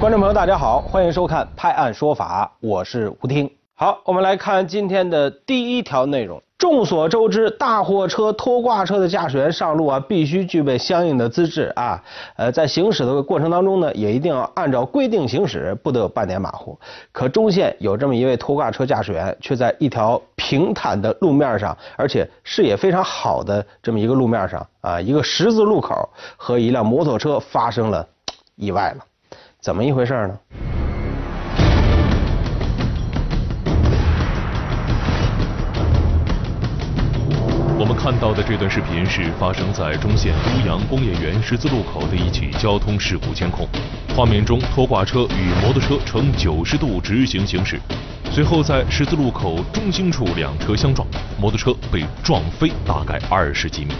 观众朋友，大家好，欢迎收看《拍案说法》，我是吴听。好，我们来看今天的第一条内容。众所周知，大货车、拖挂车的驾驶员上路啊，必须具备相应的资质啊。呃，在行驶的过程当中呢，也一定要按照规定行驶，不得有半点马虎。可中线有这么一位拖挂车驾驶员，却在一条平坦的路面上，而且视野非常好的这么一个路面上啊，一个十字路口和一辆摩托车发生了意外了。怎么一回事呢？我们看到的这段视频是发生在中线都阳工业园十字路口的一起交通事故监控。画面中，拖挂车与摩托车呈九十度直行行驶，随后在十字路口中心处两车相撞，摩托车被撞飞大概二十几米。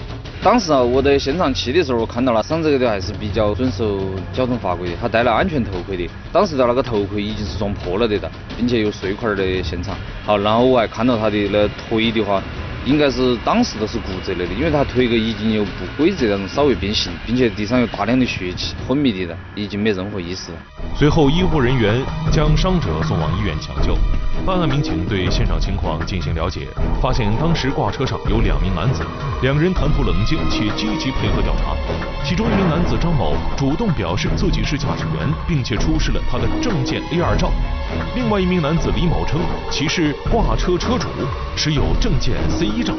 当时啊，我在现场去的时候，我看到了伤者的还是比较遵守交通法规的，他戴了安全头盔的。当时的那个头盔已经是撞破了的了，并且有碎块的现场。好，然后我还看到他的那腿的话。应该是当时都是骨折了的，因为他腿个已经有不规则那种稍微变形，并且地上有大量的血迹，昏迷的了，已经没任何意识了。随后，医护人员将伤者送往医院抢救。办案民警对现场情况进行了解，发现当时挂车上有两名男子，两人谈吐冷静且积极配合调查。其中一名男子张某主动表示自己是驾驶员，并且出示了他的证件 A 二照。另外一名男子李某称其是挂车车主，持有证件 C 一照。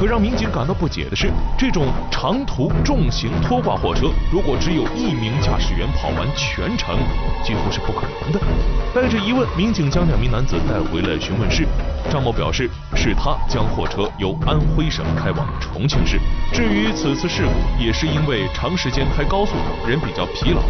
可让民警感到不解的是，这种长途重型拖挂货车，如果只有一名驾驶员跑完全程，几乎是不可能的。带着疑问，民警将两名男子带回了询问室。张某表示，是他将货车由安徽省开往重庆市。至于此次事故，也是因为长时间开高速，人比较疲劳。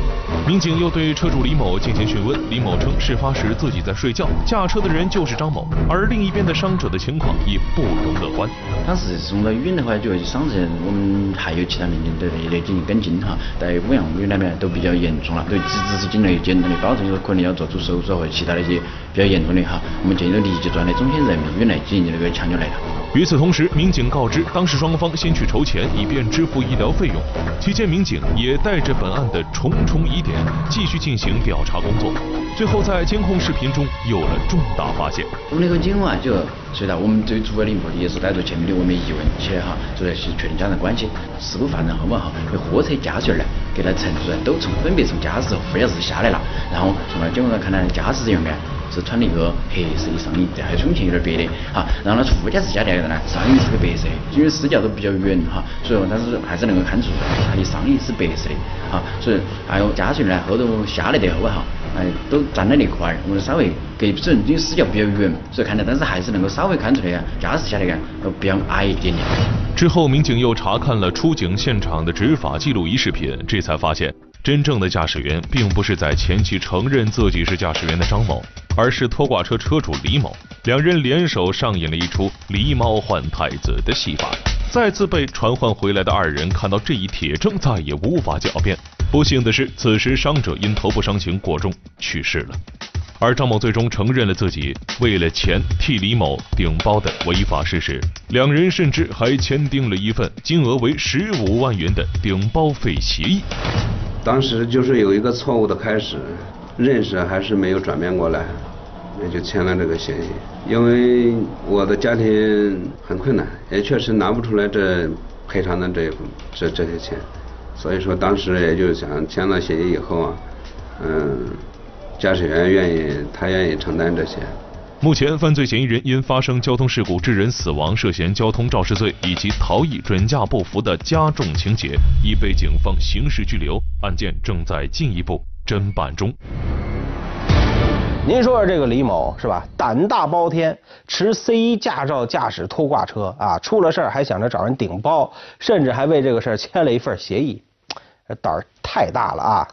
民警又对车主李某进行询问，李某称事发时自己在睡觉，驾车的人就是张某。而另一边的伤者的情况也不容乐观。当时送到医院的话，就伤者我们还有其他民警都在进行跟进哈，在五阳医院那边都比较严重了，对直直至颈内简单的包有可能要做出手术或者其他的一些比较严重的哈，我们建议立即转到中心人民医院来进行这个抢救来了。与此同时，民警告知当事双方先去筹钱，以便支付医疗费用。期间，民警也带着本案的重重疑点继续进行调查工作。最后，在监控视频中有了重大发现。我们那个警啊，就随到我们最主要的目的也是带着前面的我们疑问，去哈主要是确定家人关系。事故发生后嘛哈，那货车驾驶员呢，给他乘坐人都从分别从驾驶和副驾驶下来了，然后从那监控上看到驾驶人员。是穿了一个黑色的上衣，这还胸前有点白的，哈，然后呢副驾驶下来的呢上衣是个白色，因为视角都比较远哈，所以说但是还是能够看出他的上衣是白色的，哈，所以还有驾驶员呢后头下来的后哈，哎都站在那块儿，我们稍微隔准，因为视角比较远，所以看到，但是还是能够稍微看出来，驾驶下来个比较矮一点点。之后民警又查看了出警现场的执法记录仪视频，这才发现。真正的驾驶员并不是在前期承认自己是驾驶员的张某，而是拖挂车车主李某。两人联手上演了一出狸猫换太子的戏法。再次被传唤回来的二人看到这一铁证，再也无法狡辩。不幸的是，此时伤者因头部伤情过重去世了。而张某最终承认了自己为了钱替李某顶包的违法事实。两人甚至还签订了一份金额为十五万元的顶包费协议。当时就是有一个错误的开始，认识还是没有转变过来，也就签了这个协议。因为我的家庭很困难，也确实拿不出来这赔偿的这这这些钱，所以说当时也就想签了协议以后啊，嗯，驾驶员愿意他愿意承担这些。目前，犯罪嫌疑人因发生交通事故致人死亡，涉嫌交通肇事罪以及逃逸、准驾不符的加重情节，已被警方刑事拘留，案件正在进一步侦办中。您说说这个李某是吧？胆大包天，持 C 一驾照驾驶拖挂车啊，出了事儿还想着找人顶包，甚至还为这个事儿签了一份协议，胆儿太大了啊！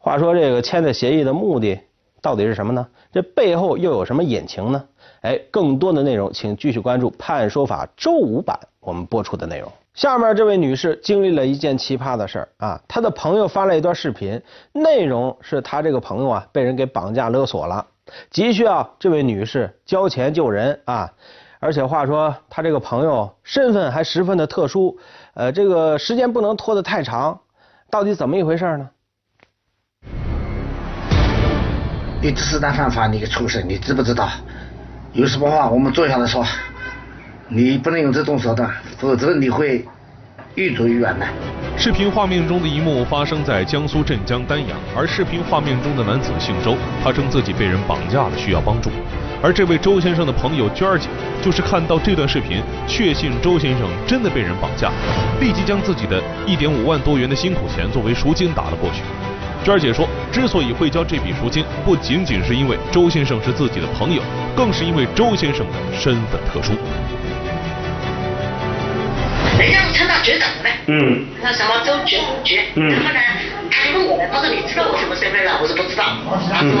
话说这个签的协议的目的到底是什么呢？这背后又有什么隐情呢？哎，更多的内容请继续关注《判案说法》周五版我们播出的内容。下面这位女士经历了一件奇葩的事儿啊，她的朋友发了一段视频，内容是她这个朋友啊被人给绑架勒索了，急需要这位女士交钱救人啊，而且话说她这个朋友身份还十分的特殊，呃，这个时间不能拖得太长，到底怎么一回事呢？你只是在犯法，你个畜生，你知不知道？有什么话我们坐下来说，你不能用这种手段，否则你会越走越远的。视频画面中的一幕发生在江苏镇江丹阳，而视频画面中的男子姓周，他称自己被人绑架了，需要帮助。而这位周先生的朋友娟儿姐，就是看到这段视频，确信周先生真的被人绑架，立即将自己的一点五万多元的辛苦钱作为赎金打了过去。娟儿姐说，之所以会交这笔赎金，不仅仅是因为周先生是自己的朋友，更是因为周先生的身份特殊。人家是称他局长的，嗯，那什么周局局，嗯，然后呢，他就问我了，他说你知道我什么身份了？我说不知道，他说，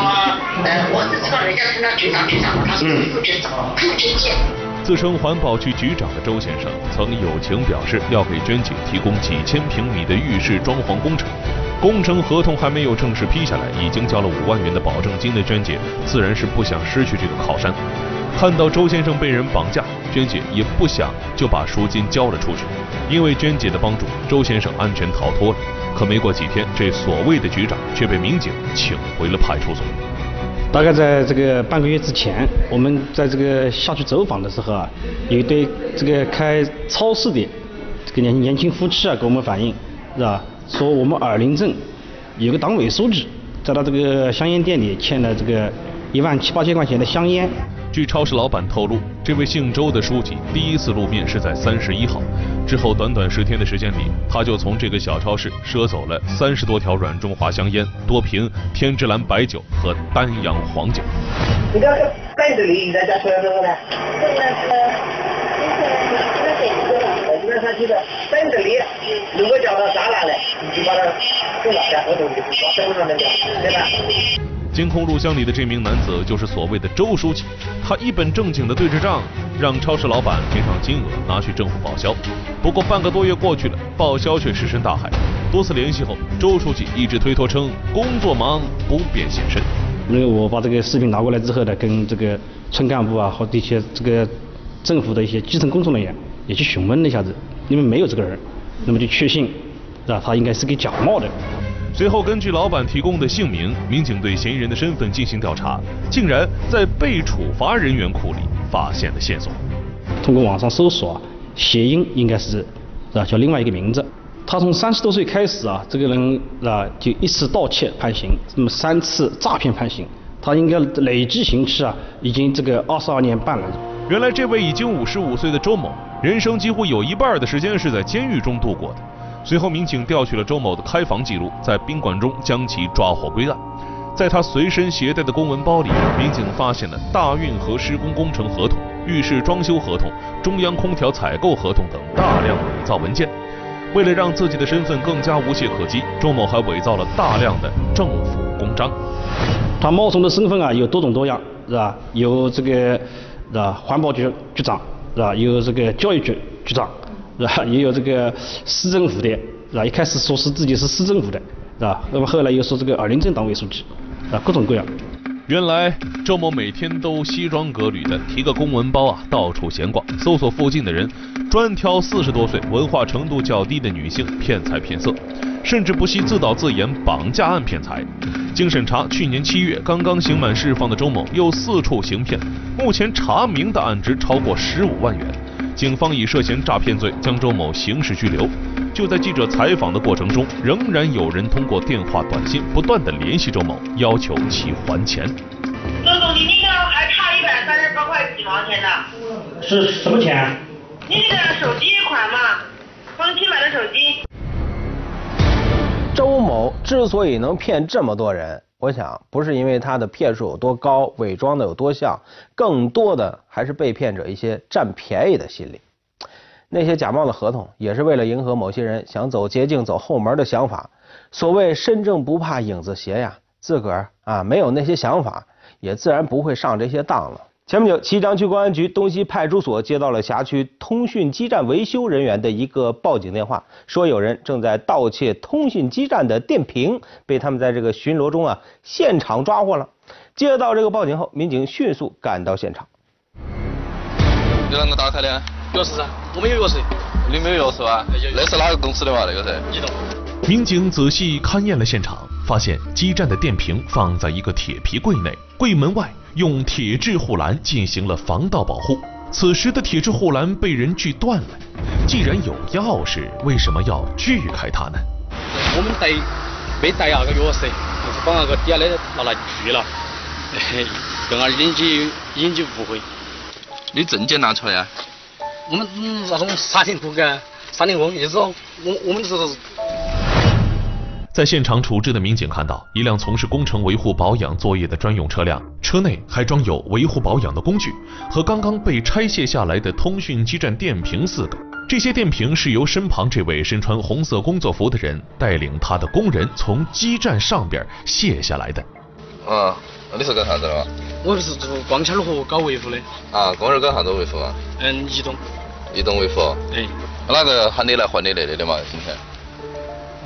呃，我只知道人家称他局长局长的，他是副局长，副经济。自称环保局局长的周先生，曾友情表示要给娟姐提供几千平米的浴室装潢工程，工程合同还没有正式批下来，已经交了五万元的保证金的娟姐，自然是不想失去这个靠山。看到周先生被人绑架，娟姐也不想就把赎金交了出去。因为娟姐的帮助，周先生安全逃脱了。可没过几天，这所谓的局长却被民警请回了派出所。大概在这个半个月之前，我们在这个下去走访的时候啊，有一对这个开超市的这个年年轻夫妻啊，给我们反映，是吧？说我们耳林镇有个党委书记在他这个香烟店里欠了这个一万七八千块钱的香烟。据超市老板透露，这位姓周的书记第一次露面是在三十一号，之后短短十天的时间里，他就从这个小超市赊走了三十多条软中华香烟、多瓶天之蓝白酒和丹阳黄酒。你这个袋子里你在家出来什么呢？这个是，这个是，这个是，这个袋子里如果叫他砸烂了，你监控录像里的这名男子就是所谓的周书记，他一本正经的对着账，让超市老板填上金额拿去政府报销。不过半个多月过去了，报销却石沉大海。多次联系后，周书记一直推脱称工作忙不便现身。因为我把这个视频拿过来之后呢，跟这个村干部啊和一些这个政府的一些基层工作人员也去询问了一下子，因为没有这个人，那么就确信是吧？他应该是给假冒的。随后，根据老板提供的姓名，民警对嫌疑人的身份进行调查，竟然在被处罚人员库里发现了线索。通过网上搜索啊，谐音应该是啊？叫另外一个名字。他从三十多岁开始啊，这个人啊就一次盗窃判刑，那么三次诈骗判刑，他应该累计刑期啊已经这个二十二年半了。原来这位已经五十五岁的周某，人生几乎有一半的时间是在监狱中度过的。随后，民警调取了周某的开房记录，在宾馆中将其抓获归案。在他随身携带的公文包里，民警发现了大运河施工工程合同、浴室装修合同、中央空调采购合同等大量伪造文件。为了让自己的身份更加无懈可击，周某还伪造了大量的政府公章。他冒充的身份啊有多种多样，是吧？有这个是吧？环保局局长，是吧？有这个教育局局长。是吧？也有这个市政府的，是吧？一开始说是自己是市政府的，是吧？那么后来又说这个耳陵镇党委书记，啊，各种各样。原来周某每天都西装革履的提个公文包啊，到处闲逛，搜索附近的人，专挑四十多岁、文化程度较低的女性骗财骗色，甚至不惜自导自演绑架案骗财。经审查，去年七月刚刚刑满释放的周某又四处行骗，目前查明的案值超过十五万元。警方以涉嫌诈骗罪将周某刑事拘留。就在记者采访的过程中，仍然有人通过电话、短信不断的联系周某，要求其还钱。周总，你那个还差一百三十八块几毛钱呢？是什么钱？你那个手机款嘛，刚新买的手机。周某之所以能骗这么多人。我想不是因为他的骗术有多高，伪装的有多像，更多的还是被骗者一些占便宜的心理。那些假冒的合同也是为了迎合某些人想走捷径、走后门的想法。所谓身正不怕影子斜呀，自个儿啊没有那些想法，也自然不会上这些当了。前不久，齐章区公安局东西派出所接到了辖区通讯基站维修人员的一个报警电话，说有人正在盗窃通讯基站的电瓶，被他们在这个巡逻中啊现场抓获了。接到这个报警后，民警迅速赶到现场。你啷个打开的？钥匙噻，我们有钥匙。你没有钥匙吧？那是哪个公司的嘛？那个是。移动民警仔细勘验了现场。发现基站的电瓶放在一个铁皮柜内，柜门外用铁质护栏进行了防盗保护。此时的铁质护栏被人锯断了。既然有钥匙，为什么要锯开它呢？我们带没带那个钥匙，就是把那个底下的拿来锯了，让他引起引起误会。你证件拿出来啊！我们那种沙田工干，沙田工，意思说我我们是。在现场处置的民警看到，一辆从事工程维护保养作业的专用车辆，车内还装有维护保养的工具和刚刚被拆卸下来的通讯基站电瓶四个。这些电瓶是由身旁这位身穿红色工作服的人带领他的工人从基站上边卸下来的。啊，你是干啥子的？我是做光纤和搞维护的。啊，工人干啥子维护啊？嗯，移动。移动维护。哎。哪个喊你来换你那里的嘛？今天？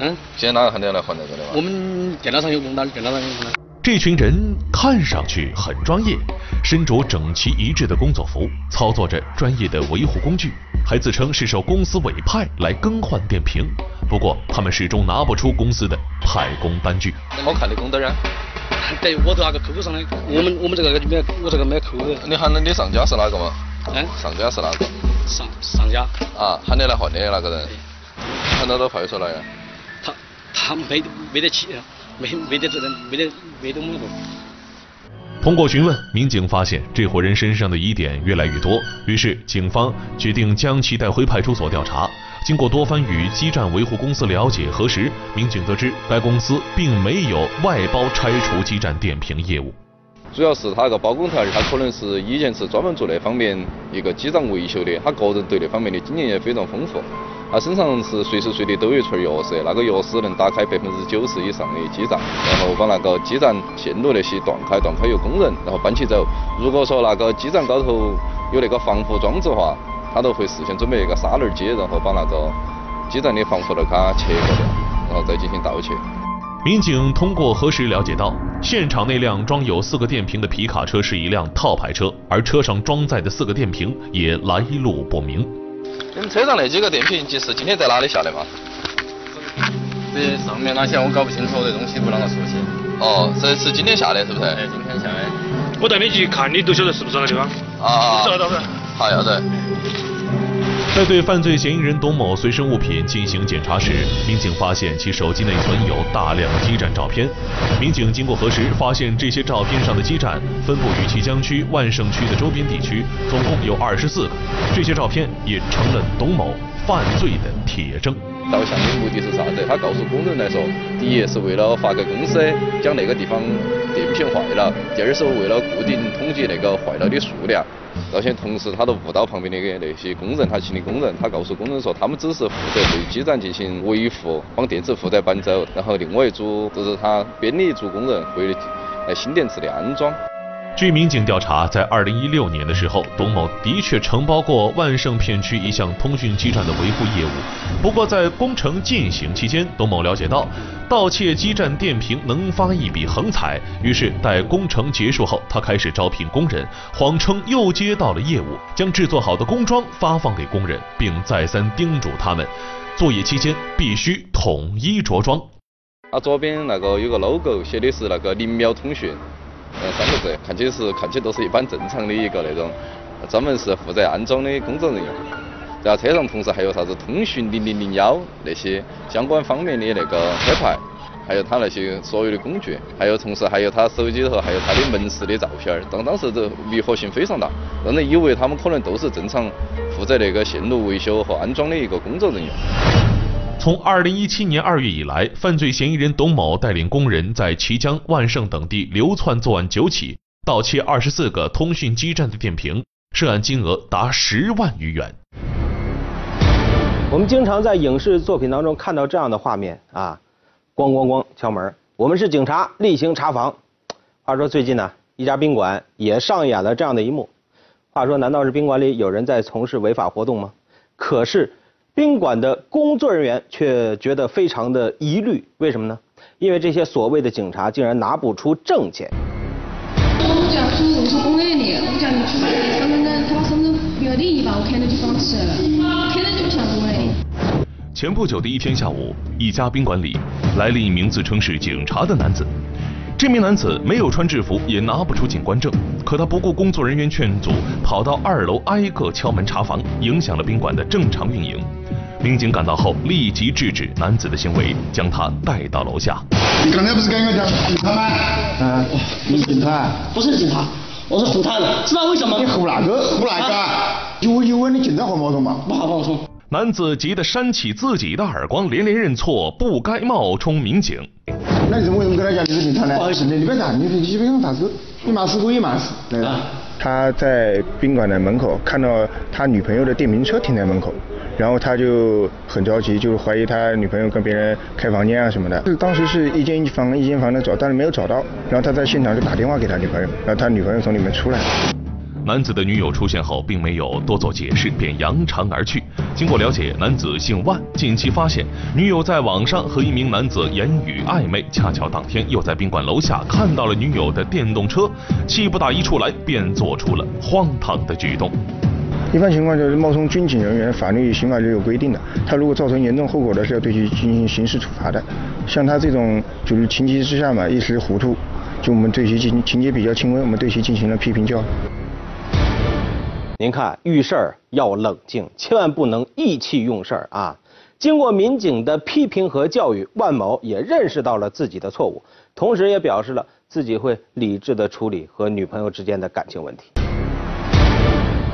嗯，现在哪个喊你来换那个的我们电脑上有工单，电脑上有工单。这群人看上去很专业，身着整齐一致的工作服，操作着专业的维护工具，还自称是受公司委派来更换电瓶。不过他们始终拿不出公司的派工单据。好看的工单啊？对，我都那个 QQ 上的，我们我们这个就没，我这个没 QQ。你喊的你上家是哪个嘛？嗯，上家是哪个？上上家。啊，喊你来换的那个人，喊到到派出所来呀？他没没得起，没没得责任，没得没得么多。通过询问，民警发现这伙人身上的疑点越来越多，于是警方决定将其带回派出所调查。经过多番与基站维护公司了解核实，民警得知该公司并没有外包拆除基站电瓶业务。主要是他那个包工头，他可能是以前是专门做那方面一个基站维修的，他个人对那方面的经验也非常丰富。他身上是随时随地都有一串钥匙，那个钥匙能打开百分之九十以上的基站，然后把那个基站线路那些断开，断开由工人然后搬起走。如果说那个基站高头有那个防护装置的话，他都会事先准备一个砂轮机，然后把那个基站的防护都给它切割掉，然后再进行盗窃。民警通过核实了解到，现场那辆装有四个电瓶的皮卡车是一辆套牌车，而车上装载的四个电瓶也来路不明。你们车上那几个电瓶，就是今天在哪里下的嘛？这上面那些我搞不清楚，这东西不啷个熟悉。哦，这是今天下的，是不是？哎，今天下的。我带你去看，你都晓得是不是那个地方？啊。知道不？好，要得。在对犯罪嫌疑人董某随身物品进行检查时，民警发现其手机内存有大量基站照片。民警经过核实，发现这些照片上的基站分布于綦江区、万盛区的周边地区，总共有二十四个。这些照片也成了董某犯罪的铁证。盗像的目的是啥子？他告诉工人来说，第一是为了发给公司讲那个地方电瓶坏了；第二是为了固定统计那个坏了的数量。而且同时，他都误导旁边的那些工人，他请的工人，他告诉工人说，他们只是负责对基站进行维护，帮电池负责搬走，然后另外一组就是他编的一组工人会来新电池的安装。据民警调查，在二零一六年的时候，董某的确承包过万盛片区一项通讯基站的维护业务。不过，在工程进行期间，董某了解到盗窃基站电瓶能发一笔横财，于是待工程结束后，他开始招聘工人，谎称又接到了业务，将制作好的工装发放给工人，并再三叮嘱他们，作业期间必须统一着装。啊，左边那个有个 logo，写的是那个零秒通讯。呃，三个字，看起是看起都是一般正常的一个那种，专门是负责安装的工作人员。然后车上同时还有啥子通讯零零零幺那些相关方面的那个车牌，还有他那些所有的工具，还有同时还有他手机头还有他的门市的照片儿。当当时这迷惑性非常大，让人以为他们可能都是正常负责那个线路维修和安装的一个工作人员。从二零一七年二月以来，犯罪嫌疑人董某带领工人在綦江、万盛等地流窜作案九起，盗窃二十四个通讯基站的电瓶，涉案金额达十万余元。我们经常在影视作品当中看到这样的画面啊，咣咣咣敲门，我们是警察，例行查房。话说最近呢，一家宾馆也上演了这样的一幕。话说，难道是宾馆里有人在从事违法活动吗？可是。宾馆的工作人员却觉得非常的疑虑，为什么呢？因为这些所谓的警察竟然拿不出证件。我家住我是公安的，我家住身份证，他把身份证不要领一把，我看到就放弃了，天天就不像公安的。前不久的一天下午，一家宾馆里来了一名自称是警察的男子。这名男子没有穿制服，也拿不出警官证，可他不顾工作人员劝阻，跑到二楼挨个敲门查房，影响了宾馆的正常运营。民警赶到后，立即制止男子的行为，将他带到楼下。你刚才不是跟我讲警察吗？啊，你警察？不是警察，我是红他的，知道为什么？你胡哪个？胡哪个？有有问你警察号码吗？不好跟我说。男子急得扇起自己的耳光，连连认错，不该冒充民警。那你怎么为什么跟他讲你是警察呢？不好意思，你别打，你你别用打字，你骂死鬼也骂死。对啊。他在宾馆的门口看到他女朋友的电瓶车停在门口，然后他就很着急，就怀疑他女朋友跟别人开房间啊什么的。当时是一间一房一间房的找，但是没有找到，然后他在现场就打电话给他女朋友，然后他女朋友从里面出来。男子的女友出现后，并没有多做解释，便扬长而去。经过了解，男子姓万，近期发现女友在网上和一名男子言语暧昧，恰巧当天又在宾馆楼下看到了女友的电动车，气不打一处来，便做出了荒唐的举动。一般情况就是冒充军警人员，法律刑法就有规定的，他如果造成严重后果的，是要对其进行刑事处罚的。像他这种就是情急之下嘛，一时糊涂，就我们对其进行情节比较轻微，我们对其进行了批评教育。您看遇事儿要冷静，千万不能意气用事儿啊！经过民警的批评和教育，万某也认识到了自己的错误，同时也表示了自己会理智的处理和女朋友之间的感情问题。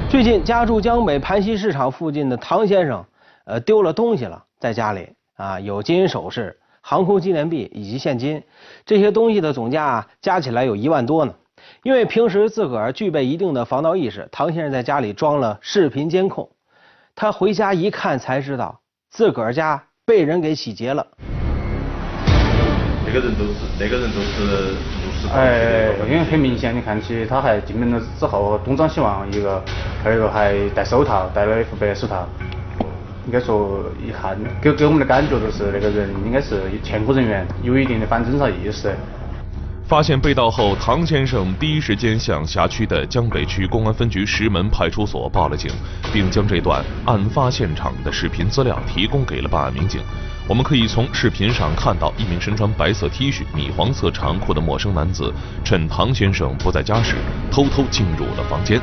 最近家住江北盘溪市场附近的唐先生，呃，丢了东西了，在家里啊有金银首饰、航空纪念币以及现金，这些东西的总价加起来有一万多呢。因为平时自个儿具备一定的防盗意识，唐先生在家里装了视频监控。他回家一看，才知道自个儿家被人给洗劫了。那个人都是那个人都是哎，因为很明显，你看起他还进门了之后东张西望一个，还有一个还戴手套，戴了一副白手套。应该说一看给给我们的感觉就是那个人应该是前科人员，有一定的反侦查意识。发现被盗后，唐先生第一时间向辖区的江北区公安分局石门派出所报了警，并将这段案发现场的视频资料提供给了办案民警。我们可以从视频上看到，一名身穿白色 T 恤、米黄色长裤的陌生男子，趁唐先生不在家时，偷偷进入了房间，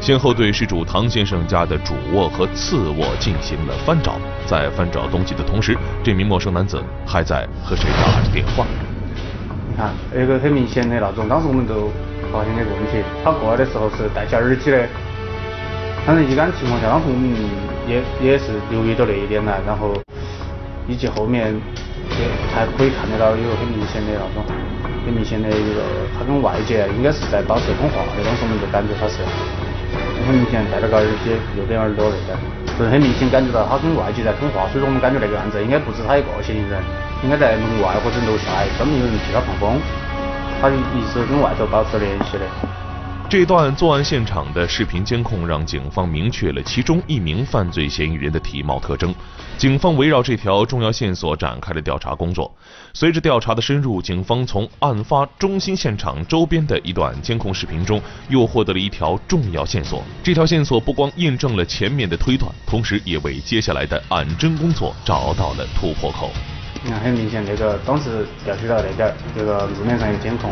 先后对失主唐先生家的主卧和次卧进行了翻找。在翻找东西的同时，这名陌生男子还在和谁打着电话。看，那个很明显的那种，当时我们都发现那个问题。他过来的时候是戴起耳机的，反正一般情况下，当时我们也也是留意到那一点了。然后以及后面也还可以看得到有很明显的那种，很明显的一个，他跟外界应该是在保持通话的。当时我们就感觉他是很明显戴了个耳机，右边耳朵那边，是很明显感觉到他跟外界在通话。所以说我们感觉那个案子应该不止他一个嫌疑人。应该在门外或者楼下，专门有人替他放风，他一直跟外头保持联系的。这段作案现场的视频监控让警方明确了其中一名犯罪嫌疑人的体貌特征。警方围绕这条重要线索展开了调查工作。随着调查的深入，警方从案发中心现场周边的一段监控视频中又获得了一条重要线索。这条线索不光印证了前面的推断，同时也为接下来的案侦工作找到了突破口。你看，很明显，那个当时调取到那点儿，那个路面上有监控，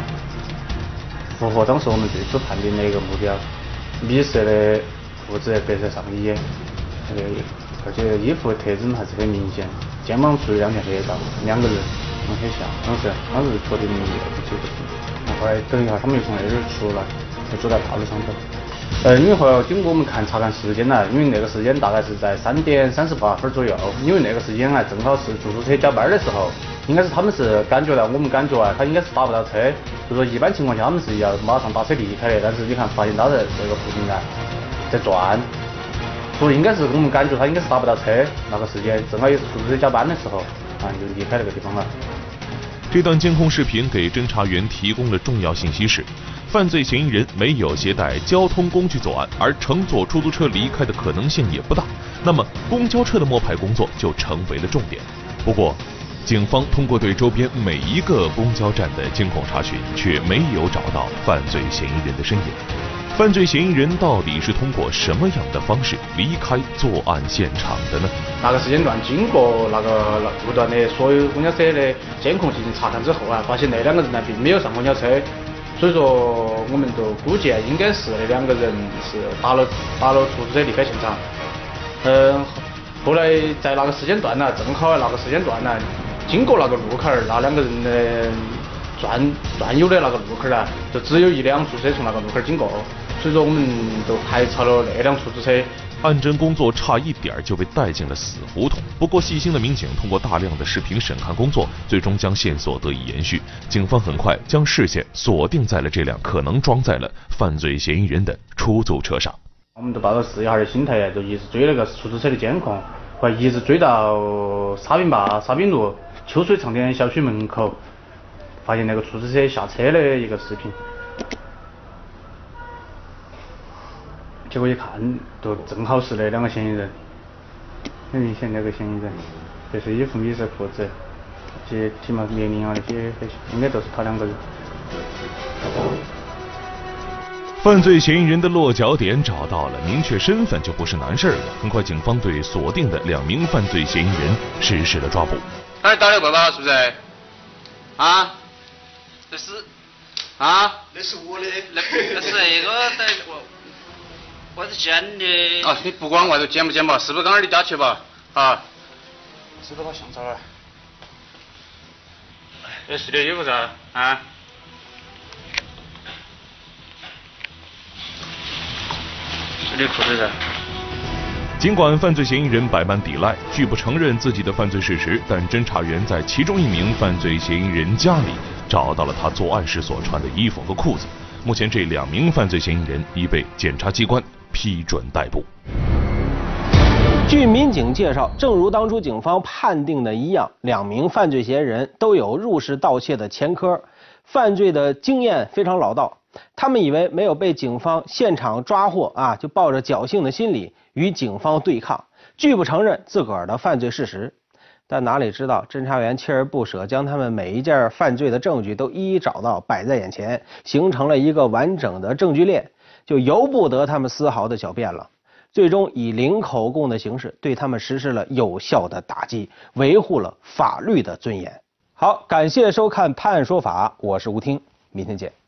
符合当时我们最初判定的一个目标。米色的裤子，白色上衣，那个而且衣服特征还是很明显，肩膀处有两条黑道，两个人，很像。当时当时确定不清楚。后来等一下，他们又从那边出来，就走在大路上头。呃，因为后来经过我们看查看时间呢，因为那个时间大概是在三点三十八分左右，因为那个时间啊正好是出租车交班的时候，应该是他们是感觉到我们感觉啊，他应该是打不到车，就说一般情况下他们是要马上打车离开的，但是你看发现他在这个附近呢在转，所以应该是我们感觉他应该是打不到车，那个时间正好也是出租车加班的时候啊，就离开那个地方了。这段监控视频给侦查员提供了重要信息是。犯罪嫌疑人没有携带交通工具作案，而乘坐出租车离开的可能性也不大。那么，公交车的摸排工作就成为了重点。不过，警方通过对周边每一个公交站的监控查询，却没有找到犯罪嫌疑人的身影。犯罪嫌疑人到底是通过什么样的方式离开作案现场的呢？那个时间段，经过那个路段的所有公交车的监控进行查看之后啊，发现那两个人呢并没有上公交车，所以说我们就估计啊，应该是那两个人是打了打了出租车离开现场。嗯，后来在那个时间段呢，正好那个时间段呢，经过那个路口儿，那两个人的转转悠的那个路口儿呢，就只有一辆出租车从那个路口儿经过。所以说，我们就排查了那辆出租车。案侦工作差一点就被带进了死胡同。不过，细心的民警通过大量的视频审看工作，最终将线索得以延续。警方很快将视线锁定在了这辆可能装载了犯罪嫌疑人的出租车上。我们就抱着试一下的心态，就一直追那个出租车的监控，后一直追到沙坪坝沙滨路秋水长天小区门口，发现那个出租车下车的一个视频。结果一看，就正好是那两个嫌疑人，很明显那个嫌疑人，这是衣服、米色裤子，这些体貌年龄啊那些，应该都是他两个人。犯罪嫌疑人的落脚点找到了，明确身份就不是难事了。很快，警方对锁定的两名犯罪嫌疑人实施了抓捕。哎，打的过吧？是不是？啊？这是啊？那是我的。那那是那个在我。我是捡的。啊，你不管外头捡不捡吧，是不是刚刚你家去吧？啊。是不是把相册儿？哎，是的衣服噻，啊。是的裤子噻。尽管犯罪嫌疑人百般抵赖，拒不承认自己的犯罪事实，但侦查员在其中一名犯罪嫌疑人家里找到了他作案时所穿的衣服和裤子。目前，这两名犯罪嫌疑人已被检察机关。批准逮捕。据民警介绍，正如当初警方判定的一样，两名犯罪嫌疑人都有入室盗窃的前科，犯罪的经验非常老道。他们以为没有被警方现场抓获啊，就抱着侥幸的心理与警方对抗，拒不承认自个儿的犯罪事实。但哪里知道，侦查员锲而不舍，将他们每一件犯罪的证据都一一找到，摆在眼前，形成了一个完整的证据链。就由不得他们丝毫的狡辩了，最终以零口供的形式对他们实施了有效的打击，维护了法律的尊严。好，感谢收看《判说法》，我是吴听，明天见。